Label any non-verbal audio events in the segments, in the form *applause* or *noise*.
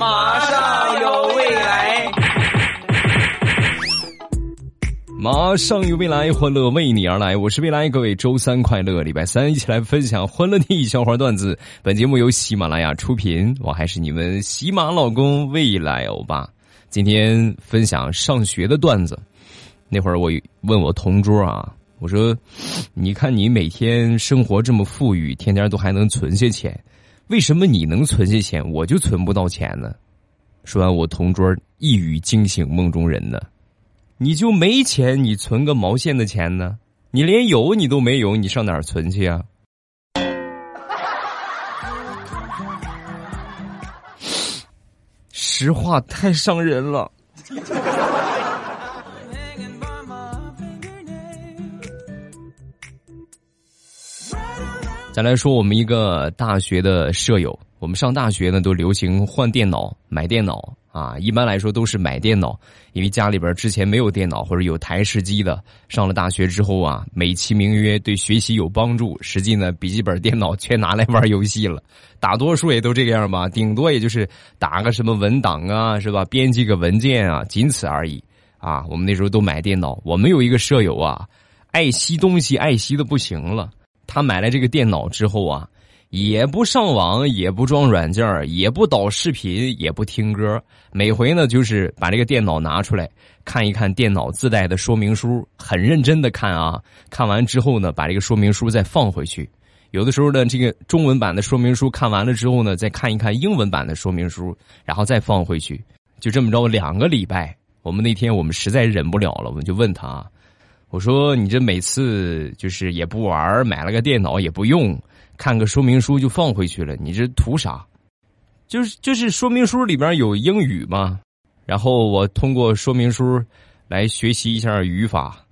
马上有未来，马上有未来，欢乐为你而来。我是未来，各位周三快乐，礼拜三一起来分享欢乐的笑话段子。本节目由喜马拉雅出品，我还是你们喜马老公未来欧巴。今天分享上学的段子。那会儿我问我同桌啊，我说：“你看你每天生活这么富裕，天天都还能存些钱。”为什么你能存下钱，我就存不到钱呢？说完，我同桌一语惊醒梦中人呢。你就没钱，你存个毛线的钱呢？你连有你都没有，你上哪儿存去啊？实话太伤人了。再来说我们一个大学的舍友，我们上大学呢都流行换电脑、买电脑啊。一般来说都是买电脑，因为家里边之前没有电脑或者有台式机的。上了大学之后啊，美其名曰对学习有帮助，实际呢笔记本电脑全拿来玩游戏了。大多数也都这个样吧，顶多也就是打个什么文档啊，是吧？编辑个文件啊，仅此而已啊。我们那时候都买电脑，我们有一个舍友啊，爱惜东西爱惜的不行了。他买了这个电脑之后啊，也不上网，也不装软件也不导视频，也不听歌。每回呢，就是把这个电脑拿出来看一看电脑自带的说明书，很认真的看啊。看完之后呢，把这个说明书再放回去。有的时候呢，这个中文版的说明书看完了之后呢，再看一看英文版的说明书，然后再放回去。就这么着，两个礼拜。我们那天我们实在忍不了了，我们就问他。我说你这每次就是也不玩，买了个电脑也不用，看个说明书就放回去了，你这图啥？就是就是说明书里边有英语嘛，然后我通过说明书来学习一下语法。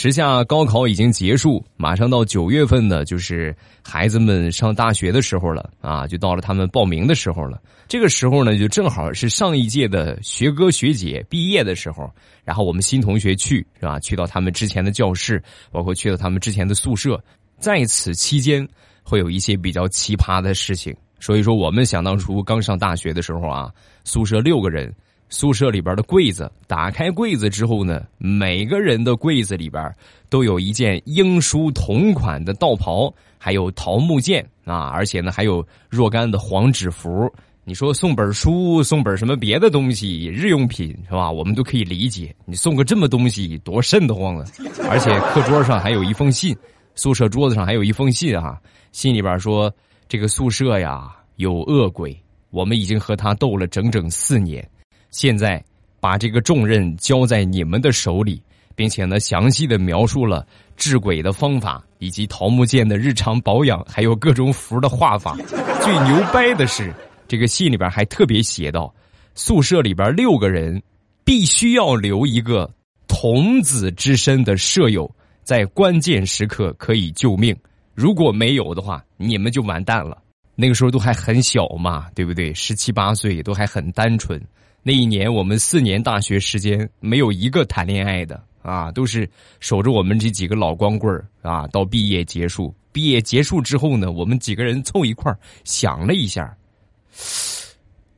时下高考已经结束，马上到九月份呢，就是孩子们上大学的时候了啊，就到了他们报名的时候了。这个时候呢，就正好是上一届的学哥学姐毕业的时候，然后我们新同学去是吧？去到他们之前的教室，包括去到他们之前的宿舍，在此期间会有一些比较奇葩的事情。所以说，我们想当初刚上大学的时候啊，宿舍六个人。宿舍里边的柜子，打开柜子之后呢，每个人的柜子里边都有一件英叔同款的道袍，还有桃木剑啊，而且呢还有若干的黄纸符。你说送本书，送本什么别的东西，日用品是吧？我们都可以理解。你送个这么东西，多瘆得慌啊！而且课桌上还有一封信，宿舍桌子上还有一封信啊，信里边说这个宿舍呀有恶鬼，我们已经和他斗了整整四年。现在把这个重任交在你们的手里，并且呢，详细的描述了治鬼的方法，以及桃木剑的日常保养，还有各种符的画法。*laughs* 最牛掰的是，这个信里边还特别写到：宿舍里边六个人必须要留一个童子之身的舍友，在关键时刻可以救命。如果没有的话，你们就完蛋了。那个时候都还很小嘛，对不对？十七八岁都还很单纯。那一年，我们四年大学时间没有一个谈恋爱的啊，都是守着我们这几个老光棍儿啊。到毕业结束，毕业结束之后呢，我们几个人凑一块儿想了一下，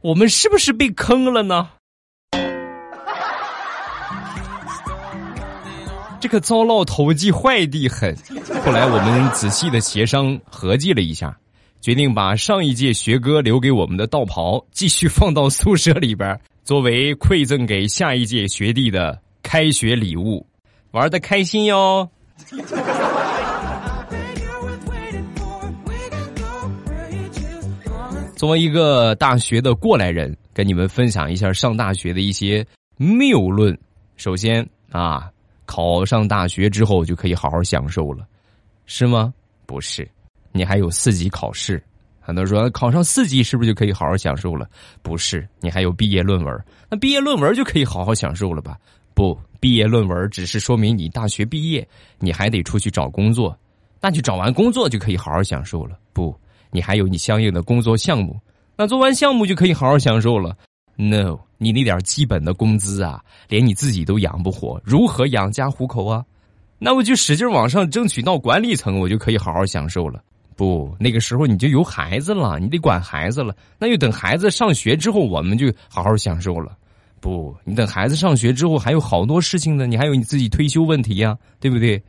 我们是不是被坑了呢？*laughs* 这个糟老头子坏的很。后来我们仔细的协商合计了一下，决定把上一届学哥留给我们的道袍继续放到宿舍里边。作为馈赠给下一届学弟的开学礼物，玩的开心哟！作为一个大学的过来人，跟你们分享一下上大学的一些谬论。首先啊，考上大学之后就可以好好享受了，是吗？不是，你还有四级考试。很多人说考上四级是不是就可以好好享受了？不是，你还有毕业论文。那毕业论文就可以好好享受了吧？不，毕业论文只是说明你大学毕业，你还得出去找工作。那就找完工作就可以好好享受了？不，你还有你相应的工作项目。那做完项目就可以好好享受了？No，你那点基本的工资啊，连你自己都养不活，如何养家糊口啊？那我就使劲往上争取到管理层，我就可以好好享受了。不，那个时候你就有孩子了，你得管孩子了。那就等孩子上学之后，我们就好好享受了。不，你等孩子上学之后，还有好多事情呢，你还有你自己退休问题呀，对不对？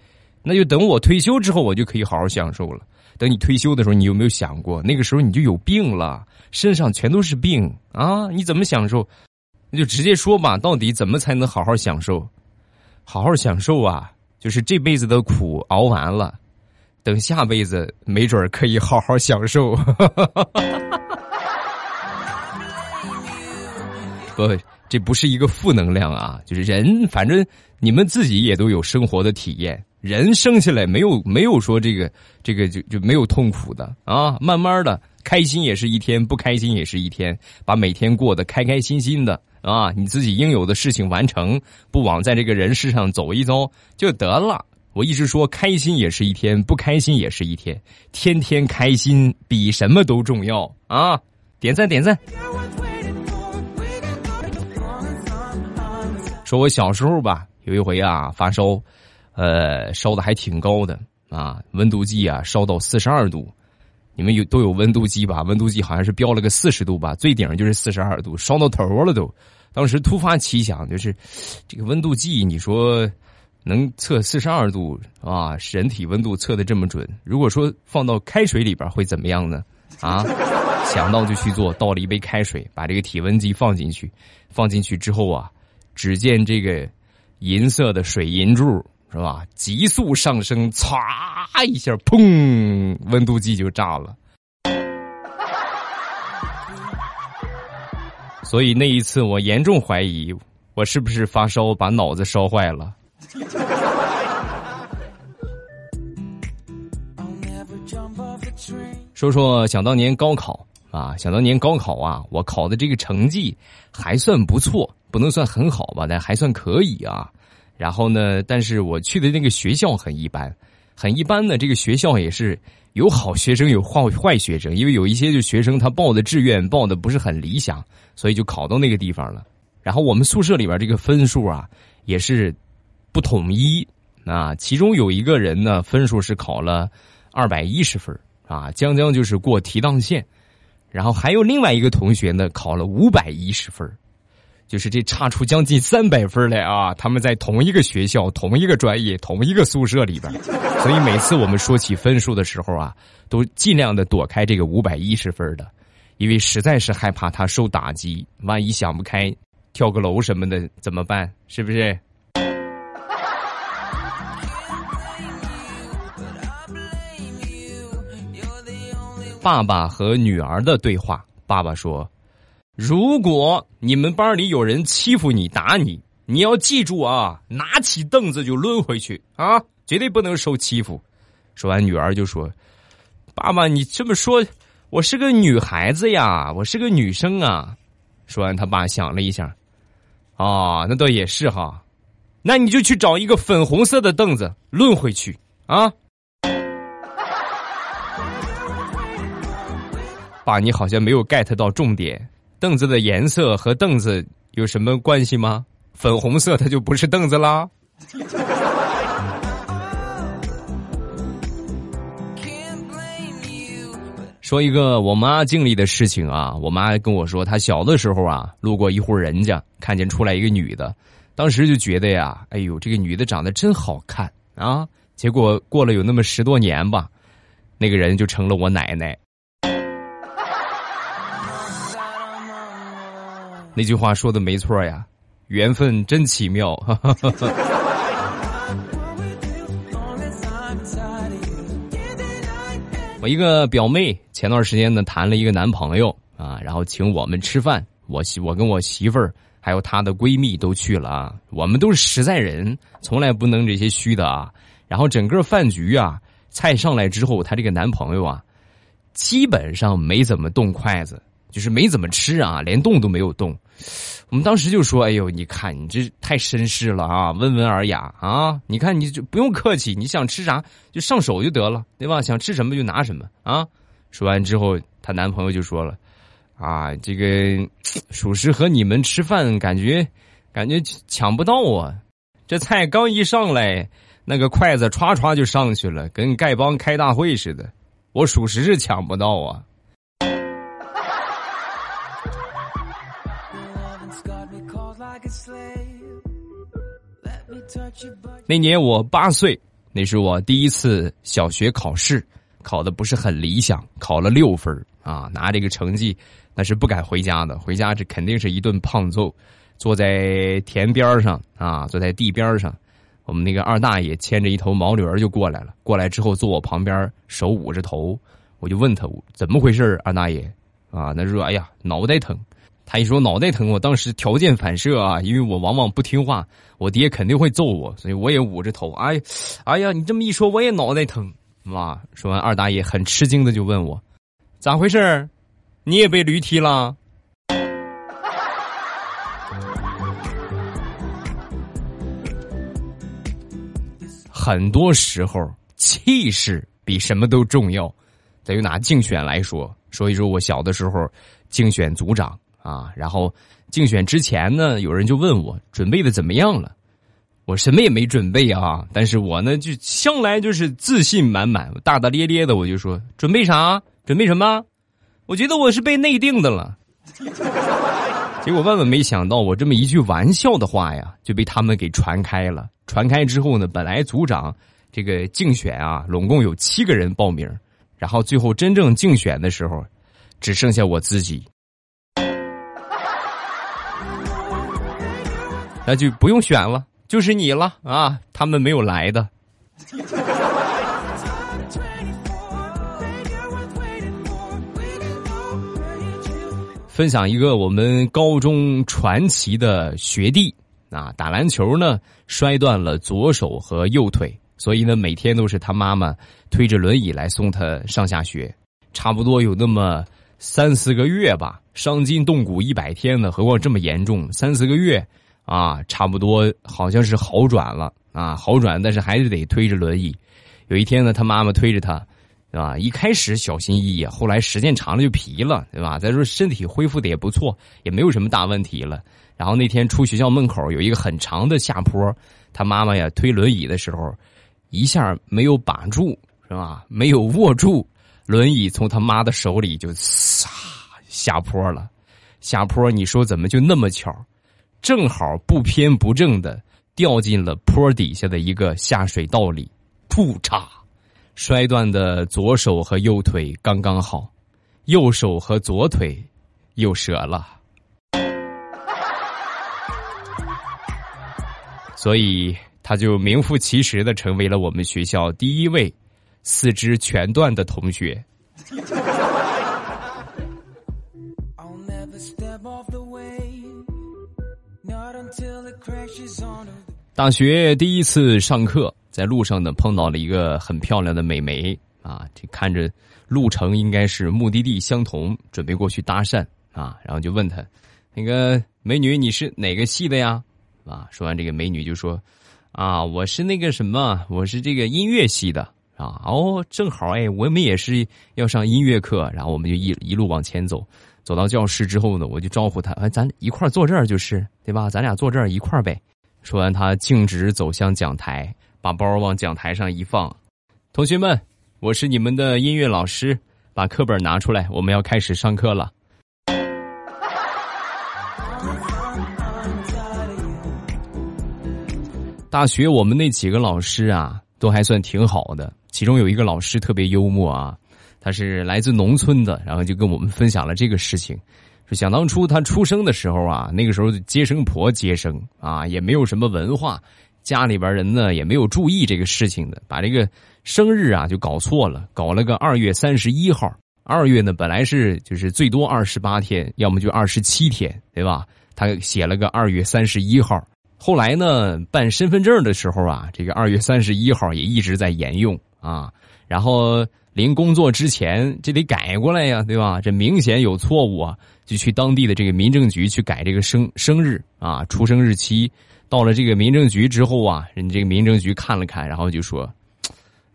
那就等我退休之后，我就可以好好享受了。等你退休的时候，你有没有想过，那个时候你就有病了，身上全都是病啊？你怎么享受？那就直接说吧，到底怎么才能好好享受？好好享受啊，就是这辈子的苦熬完了，等下辈子没准可以好好享受。*laughs* 不。这不是一个负能量啊，就是人，反正你们自己也都有生活的体验。人生下来没有没有说这个这个就就没有痛苦的啊，慢慢的开心也是一天，不开心也是一天，把每天过得开开心心的啊，你自己应有的事情完成，不枉在这个人世上走一遭就得了。我一直说，开心也是一天，不开心也是一天，天天开心比什么都重要啊！点赞点赞。说我小时候吧，有一回啊发烧，呃，烧的还挺高的啊，温度计啊烧到四十二度，你们有都有温度计吧？温度计好像是标了个四十度吧，最顶就是四十二度，烧到头了都。当时突发奇想，就是这个温度计，你说能测四十二度啊？人体温度测的这么准，如果说放到开水里边会怎么样呢？啊，想到就去做，倒了一杯开水，把这个体温计放进去，放进去之后啊。只见这个银色的水银柱是吧？急速上升，唰一下，砰！温度计就炸了。所以那一次，我严重怀疑我是不是发烧把脑子烧坏了。*laughs* 说说想当年高考啊，想当年高考啊，我考的这个成绩还算不错。不能算很好吧，但还算可以啊。然后呢，但是我去的那个学校很一般，很一般的这个学校也是有好学生有坏坏学生，因为有一些就学生他报的志愿报的不是很理想，所以就考到那个地方了。然后我们宿舍里边这个分数啊也是不统一啊，其中有一个人呢分数是考了二百一十分啊，将将就是过提档线。然后还有另外一个同学呢考了五百一十分。就是这差出将近三百分来啊！他们在同一个学校、同一个专业、同一个宿舍里边，所以每次我们说起分数的时候啊，都尽量的躲开这个五百一十分的，因为实在是害怕他受打击，万一想不开跳个楼什么的怎么办？是不是？爸爸和女儿的对话，爸爸说。如果你们班里有人欺负你、打你，你要记住啊，拿起凳子就抡回去啊，绝对不能受欺负。说完，女儿就说：“爸爸，你这么说，我是个女孩子呀，我是个女生啊。”说完，他爸想了一下，啊，那倒也是哈，那你就去找一个粉红色的凳子抡回去啊。爸，你好像没有 get 到重点。凳子的颜色和凳子有什么关系吗？粉红色它就不是凳子啦。说一个我妈经历的事情啊，我妈跟我说，她小的时候啊，路过一户人家，看见出来一个女的，当时就觉得呀，哎呦，这个女的长得真好看啊。结果过了有那么十多年吧，那个人就成了我奶奶。那句话说的没错呀，缘分真奇妙。*laughs* 我一个表妹前段时间呢谈了一个男朋友啊，然后请我们吃饭，我媳我跟我媳妇儿还有她的闺蜜都去了啊，我们都是实在人，从来不能这些虚的啊。然后整个饭局啊，菜上来之后，她这个男朋友啊，基本上没怎么动筷子。就是没怎么吃啊，连动都没有动。我们当时就说：“哎呦，你看你这太绅士了啊，温文尔雅啊！你看你就不用客气，你想吃啥就上手就得了，对吧？想吃什么就拿什么啊！”说完之后，她男朋友就说了：“啊，这个属实和你们吃饭感觉感觉抢不到啊！这菜刚一上来，那个筷子歘歘就上去了，跟丐帮开大会似的。我属实是抢不到啊。那年我八岁，那是我第一次小学考试，考的不是很理想，考了六分啊！拿这个成绩，那是不敢回家的，回家这肯定是一顿胖揍。坐在田边上啊，坐在地边上，我们那个二大爷牵着一头毛驴就过来了，过来之后坐我旁边，手捂着头，我就问他怎么回事二大爷啊，那说哎呀脑袋疼。他一说脑袋疼，我当时条件反射啊，因为我往往不听话，我爹肯定会揍我，所以我也捂着头。哎，哎呀，你这么一说，我也脑袋疼。妈！说完，二大爷很吃惊的就问我：“咋回事？你也被驴踢了？”很多时候，气势比什么都重要。再就拿竞选来说，说一说我小的时候竞选组长。啊，然后竞选之前呢，有人就问我准备的怎么样了，我什么也没准备啊，但是我呢就向来就是自信满满、大大咧咧的，我就说准备啥？准备什么？我觉得我是被内定的了。结果万万没想到，我这么一句玩笑的话呀，就被他们给传开了。传开之后呢，本来组长这个竞选啊，拢共有七个人报名，然后最后真正竞选的时候，只剩下我自己。那就不用选了，就是你了啊！他们没有来的。分享一个我们高中传奇的学弟啊，打篮球呢摔断了左手和右腿，所以呢每天都是他妈妈推着轮椅来送他上下学，差不多有那么三四个月吧，伤筋动骨一百天呢，何况这么严重，三四个月。啊，差不多好像是好转了啊，好转，但是还是得推着轮椅。有一天呢，他妈妈推着他，对吧？一开始小心翼翼，后来时间长了就疲了，对吧？再说身体恢复的也不错，也没有什么大问题了。然后那天出学校门口有一个很长的下坡，他妈妈呀推轮椅的时候，一下没有把住，是吧？没有握住轮椅，从他妈的手里就撒下坡了。下坡，你说怎么就那么巧？正好不偏不正的掉进了坡底下的一个下水道里，噗嚓，摔断的左手和右腿刚刚好，右手和左腿又折了，所以他就名副其实的成为了我们学校第一位四肢全断的同学。大学第一次上课，在路上呢碰到了一个很漂亮的美眉啊，这看着路程应该是目的地相同，准备过去搭讪啊，然后就问她：“那个美女，你是哪个系的呀？”啊，说完这个美女就说：“啊，我是那个什么，我是这个音乐系的啊。”哦，正好哎，我们也是要上音乐课，然后我们就一一路往前走，走到教室之后呢，我就招呼她：“哎，咱一块坐这儿就是对吧？咱俩坐这儿一块儿呗。”说完，他径直走向讲台，把包往讲台上一放。同学们，我是你们的音乐老师，把课本拿出来，我们要开始上课了。大学我们那几个老师啊，都还算挺好的。其中有一个老师特别幽默啊，他是来自农村的，然后就跟我们分享了这个事情。想当初他出生的时候啊，那个时候接生婆接生啊，也没有什么文化，家里边人呢也没有注意这个事情的，把这个生日啊就搞错了，搞了个二月三十一号。二月呢本来是就是最多二十八天，要么就二十七天，对吧？他写了个二月三十一号。后来呢办身份证的时候啊，这个二月三十一号也一直在沿用啊。然后临工作之前，这得改过来呀，对吧？这明显有错误啊。就去当地的这个民政局去改这个生生日啊，出生日期。到了这个民政局之后啊，人这个民政局看了看，然后就说：“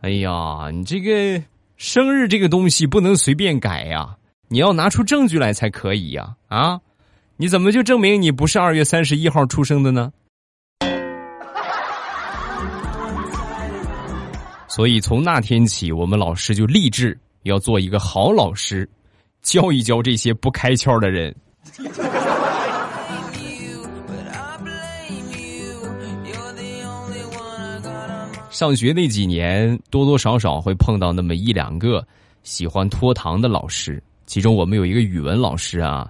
哎呀，你这个生日这个东西不能随便改呀，你要拿出证据来才可以呀！啊，你怎么就证明你不是二月三十一号出生的呢？”所以从那天起，我们老师就立志要做一个好老师，教一教这些不开窍的人。上学那几年，多多少少会碰到那么一两个喜欢拖堂的老师。其中我们有一个语文老师啊，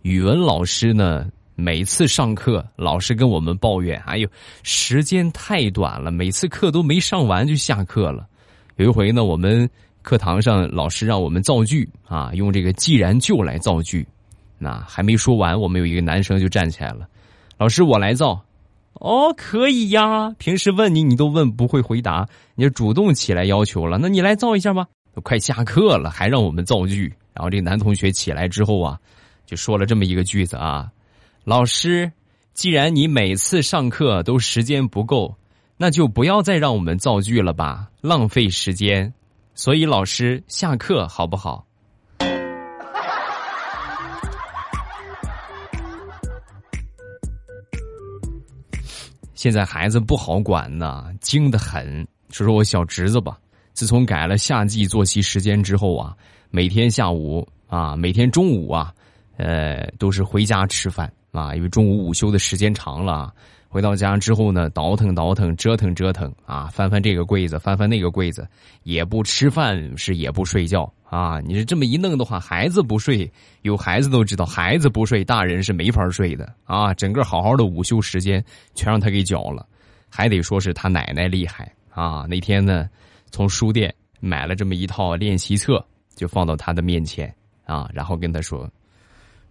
语文老师呢，每次上课，老师跟我们抱怨：“哎呦，时间太短了，每次课都没上完就下课了。”有一回呢，我们课堂上老师让我们造句啊，用这个“既然就”来造句。那还没说完，我们有一个男生就站起来了：“老师，我来造。”哦，可以呀。平时问你，你都问不会回答，你就主动起来要求了。那你来造一下吧。都快下课了，还让我们造句。然后这男同学起来之后啊，就说了这么一个句子啊：“老师，既然你每次上课都时间不够，那就不要再让我们造句了吧，浪费时间。所以老师下课好不好？”现在孩子不好管呐，精得很。说说我小侄子吧，自从改了夏季作息时间之后啊。每天下午啊，每天中午啊，呃，都是回家吃饭啊，因为中午午休的时间长了。回到家之后呢，倒腾倒腾，折腾折腾啊，翻翻这个柜子，翻翻那个柜子，也不吃饭，是也不睡觉啊。你是这么一弄的话，孩子不睡，有孩子都知道，孩子不睡，大人是没法睡的啊。整个好好的午休时间全让他给搅了，还得说是他奶奶厉害啊。那天呢，从书店买了这么一套练习册。就放到他的面前啊，然后跟他说：“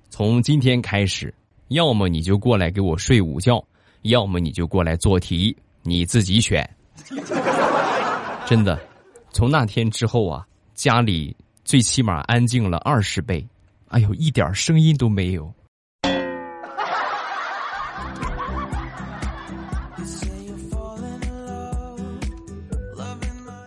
从今天开始，要么你就过来给我睡午觉，要么你就过来做题，你自己选。*laughs* ”真的，从那天之后啊，家里最起码安静了二十倍，哎呦，一点声音都没有。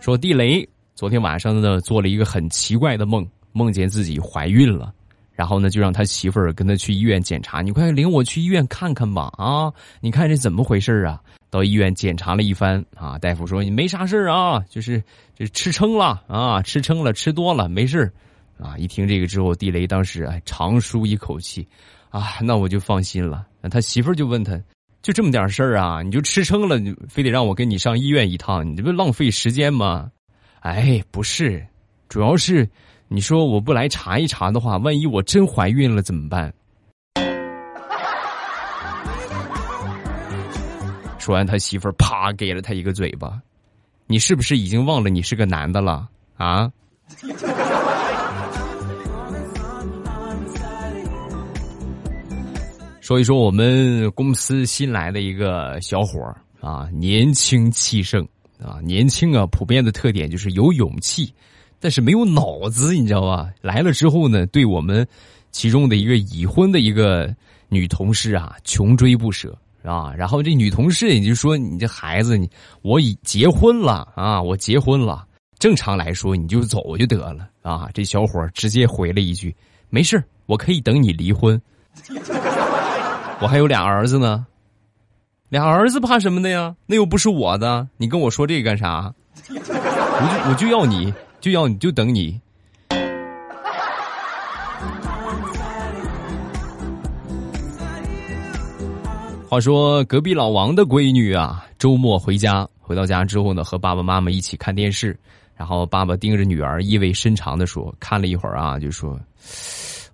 说地雷。昨天晚上呢，做了一个很奇怪的梦，梦见自己怀孕了，然后呢，就让他媳妇儿跟他去医院检查。你快领我去医院看看吧！啊，你看这怎么回事啊？到医院检查了一番啊，大夫说你没啥事啊，就是这吃撑了啊，吃撑了，吃多了没事啊。一听这个之后，地雷当时哎长舒一口气，啊，那我就放心了。他媳妇儿就问他，就这么点事儿啊？你就吃撑了，你非得让我跟你上医院一趟？你这不浪费时间吗？哎，不是，主要是你说我不来查一查的话，万一我真怀孕了怎么办？说完，他媳妇儿啪给了他一个嘴巴。你是不是已经忘了你是个男的了啊？说一说我们公司新来的一个小伙儿啊，年轻气盛。啊，年轻啊，普遍的特点就是有勇气，但是没有脑子，你知道吧？来了之后呢，对我们其中的一个已婚的一个女同事啊，穷追不舍啊。然后这女同事也就说：“你这孩子，你我已结婚了啊，我结婚了。正常来说，你就走就得了啊。”这小伙直接回了一句：“没事我可以等你离婚，*laughs* 我还有俩儿子呢。”俩儿子怕什么的呀？那又不是我的，你跟我说这个干啥？我就我就要你，就要你就等你。话说隔壁老王的闺女啊，周末回家，回到家之后呢，和爸爸妈妈一起看电视，然后爸爸盯着女儿，意味深长的说：“看了一会儿啊，就说，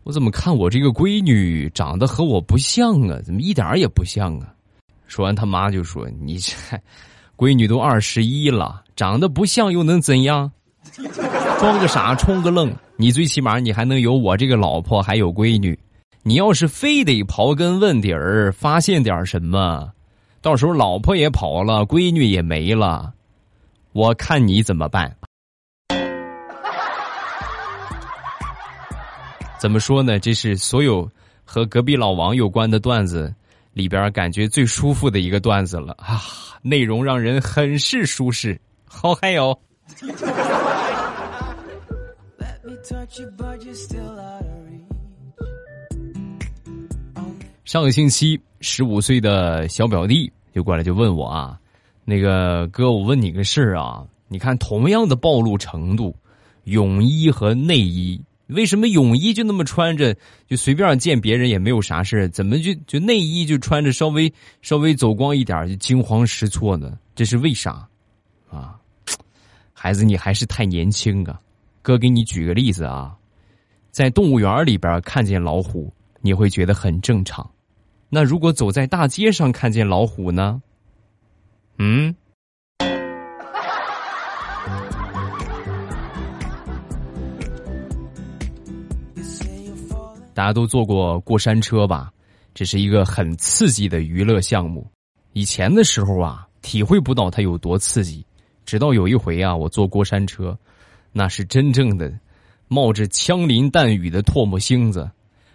我怎么看我这个闺女长得和我不像啊？怎么一点也不像啊？”说完，他妈就说：“你这 *laughs* 闺女都二十一了，长得不像又能怎样？*laughs* 装个傻充个愣，你最起码你还能有我这个老婆，还有闺女。你要是非得刨根问底儿，发现点什么，到时候老婆也跑了，闺女也没了，我看你怎么办？*laughs* 怎么说呢？这是所有和隔壁老王有关的段子。”里边感觉最舒服的一个段子了啊，内容让人很是舒适，好嗨哟！上个星期，十五岁的小表弟就过来就问我啊，那个哥，我问你个事儿啊，你看，同样的暴露程度，泳衣和内衣，为什么泳衣就那么穿着就随便见别人也没有啥事怎么就就内衣就穿着稍微稍微走光一点就惊慌失措呢？这是为啥？啊，孩子，你还是太年轻啊！哥给你举个例子啊，在动物园里边看见老虎，你会觉得很正常。那如果走在大街上看见老虎呢？嗯？大家都坐过过山车吧？这是一个很刺激的娱乐项目。以前的时候啊，体会不到它有多刺激。直到有一回啊，我坐过山车，那是真正的冒着枪林弹雨的唾沫星子，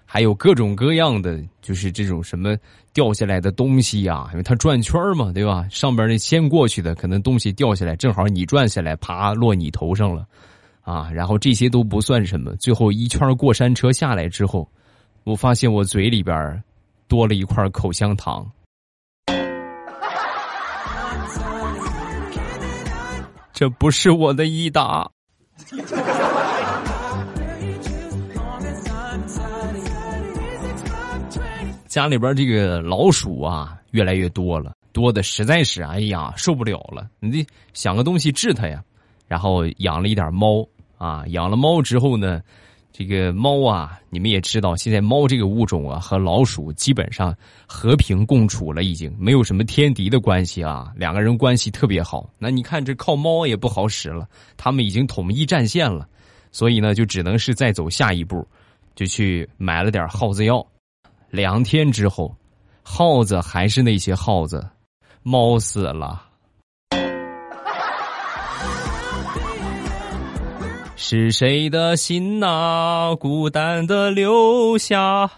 还有各种各样的，就是这种什么掉下来的东西呀，因为它转圈嘛，对吧？上边那先过去的，可能东西掉下来，正好你转下来，啪落你头上了。啊，然后这些都不算什么，最后一圈过山车下来之后，我发现我嘴里边多了一块口香糖。这不是我的益达。家里边这个老鼠啊，越来越多了，多的实在是哎呀受不了了，你得想个东西治它呀。然后养了一点猫。啊，养了猫之后呢，这个猫啊，你们也知道，现在猫这个物种啊，和老鼠基本上和平共处了，已经没有什么天敌的关系啊，两个人关系特别好。那你看，这靠猫也不好使了，他们已经统一战线了，所以呢，就只能是再走下一步，就去买了点耗子药。两天之后，耗子还是那些耗子，猫死了。是谁的心呐，孤单的留下。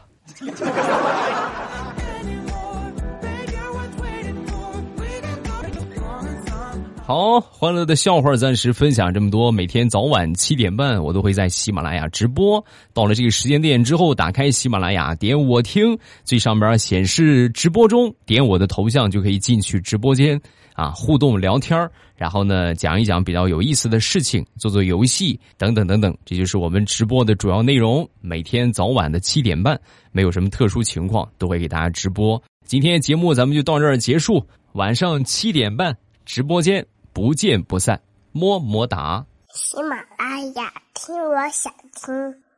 好，欢乐的笑话暂时分享这么多。每天早晚七点半，我都会在喜马拉雅直播。到了这个时间点之后，打开喜马拉雅，点我听，最上边显示直播中，点我的头像就可以进去直播间。啊，互动聊天然后呢，讲一讲比较有意思的事情，做做游戏等等等等，这就是我们直播的主要内容。每天早晚的七点半，没有什么特殊情况，都会给大家直播。今天节目咱们就到这儿结束，晚上七点半直播间不见不散，么么哒。喜马拉雅听，我想听。